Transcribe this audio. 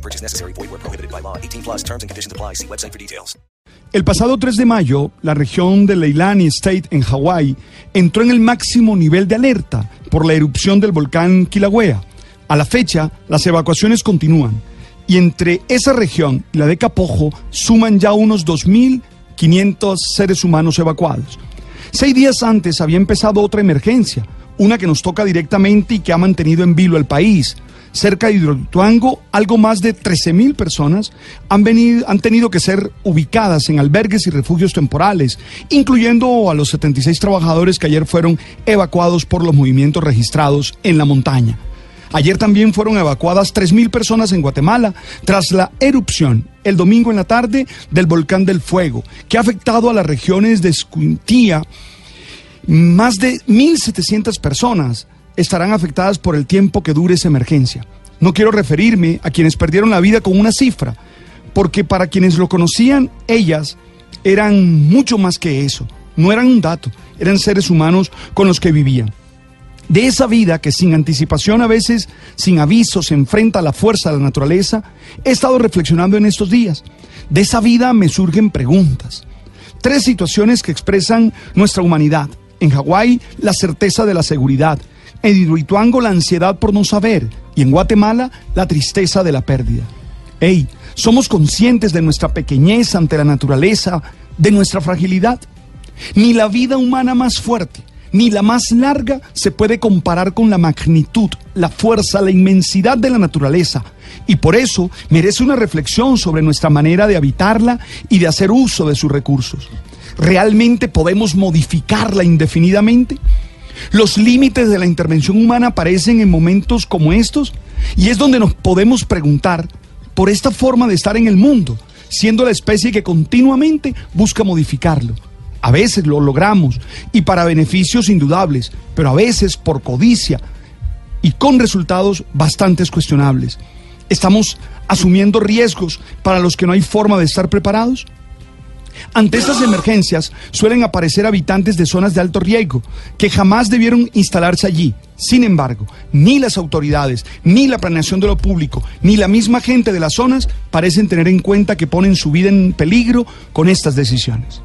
No purchase necessary. Void where prohibited by law. 18 plus terms and conditions apply. See website for details. El pasado 3 de mayo, la región de Leilani State en Hawái entró en el máximo nivel de alerta por la erupción del volcán Kilauea. A la fecha, las evacuaciones continúan y entre esa región y la de Capojo suman ya unos 2.500 seres humanos evacuados. Seis días antes había empezado otra emergencia, una que nos toca directamente y que ha mantenido en vilo al país. Cerca de Hidroituango, algo más de 13.000 personas han, venido, han tenido que ser ubicadas en albergues y refugios temporales, incluyendo a los 76 trabajadores que ayer fueron evacuados por los movimientos registrados en la montaña. Ayer también fueron evacuadas 3.000 personas en Guatemala tras la erupción el domingo en la tarde del volcán del Fuego, que ha afectado a las regiones de Escuintía. Más de 1.700 personas estarán afectadas por el tiempo que dure esa emergencia. No quiero referirme a quienes perdieron la vida con una cifra, porque para quienes lo conocían, ellas eran mucho más que eso. No eran un dato, eran seres humanos con los que vivían. De esa vida que sin anticipación, a veces sin aviso, se enfrenta a la fuerza de la naturaleza, he estado reflexionando en estos días. De esa vida me surgen preguntas. Tres situaciones que expresan nuestra humanidad. En Hawái, la certeza de la seguridad. En Hidroituango, la ansiedad por no saber. Y en Guatemala, la tristeza de la pérdida. Hey, ¿somos conscientes de nuestra pequeñez ante la naturaleza, de nuestra fragilidad? Ni la vida humana más fuerte, ni la más larga se puede comparar con la magnitud, la fuerza, la inmensidad de la naturaleza. Y por eso merece una reflexión sobre nuestra manera de habitarla y de hacer uso de sus recursos. ¿Realmente podemos modificarla indefinidamente? Los límites de la intervención humana aparecen en momentos como estos y es donde nos podemos preguntar por esta forma de estar en el mundo, siendo la especie que continuamente busca modificarlo. A veces lo logramos y para beneficios indudables, pero a veces por codicia y con resultados bastante cuestionables. ¿Estamos asumiendo riesgos para los que no hay forma de estar preparados? Ante estas emergencias suelen aparecer habitantes de zonas de alto riesgo que jamás debieron instalarse allí. Sin embargo, ni las autoridades, ni la planeación de lo público, ni la misma gente de las zonas parecen tener en cuenta que ponen su vida en peligro con estas decisiones.